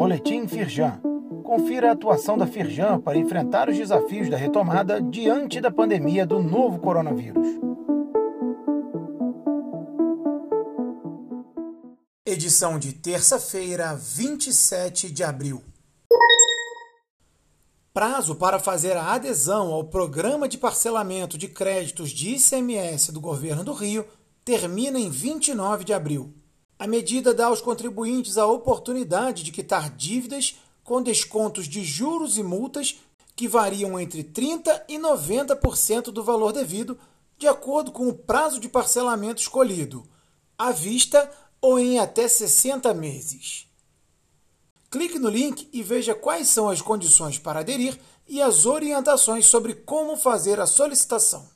Boletim Firjan. Confira a atuação da Firjan para enfrentar os desafios da retomada diante da pandemia do novo coronavírus. Edição de terça-feira, 27 de abril. Prazo para fazer a adesão ao Programa de Parcelamento de Créditos de ICMS do Governo do Rio termina em 29 de abril. A medida dá aos contribuintes a oportunidade de quitar dívidas com descontos de juros e multas que variam entre 30% e 90% do valor devido, de acordo com o prazo de parcelamento escolhido, à vista ou em até 60 meses. Clique no link e veja quais são as condições para aderir e as orientações sobre como fazer a solicitação.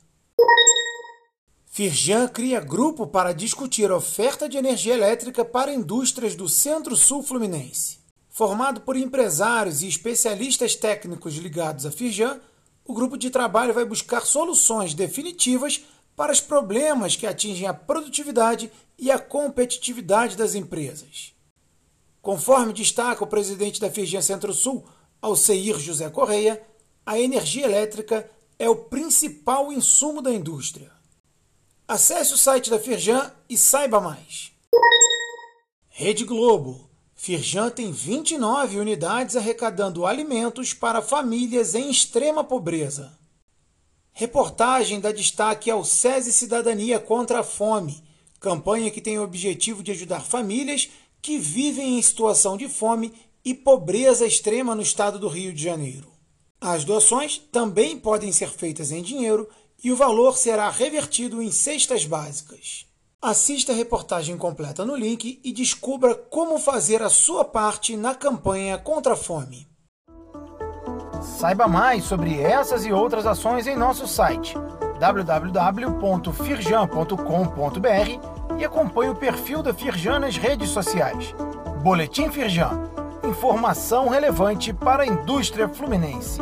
Firjan cria grupo para discutir oferta de energia elétrica para indústrias do Centro-Sul Fluminense. Formado por empresários e especialistas técnicos ligados à Firjan, o grupo de trabalho vai buscar soluções definitivas para os problemas que atingem a produtividade e a competitividade das empresas. Conforme destaca o presidente da Firjan Centro-Sul, Alceir José Correia, a energia elétrica é o principal insumo da indústria. Acesse o site da Firjan e saiba mais. Rede Globo. Firjan tem 29 unidades arrecadando alimentos para famílias em extrema pobreza. Reportagem dá destaque ao SESI Cidadania contra a Fome, campanha que tem o objetivo de ajudar famílias que vivem em situação de fome e pobreza extrema no estado do Rio de Janeiro. As doações também podem ser feitas em dinheiro e o valor será revertido em cestas básicas. Assista a reportagem completa no link e descubra como fazer a sua parte na campanha contra a fome. Saiba mais sobre essas e outras ações em nosso site www.firjan.com.br e acompanhe o perfil da Firjan nas redes sociais. Boletim Firjan. Informação relevante para a indústria fluminense.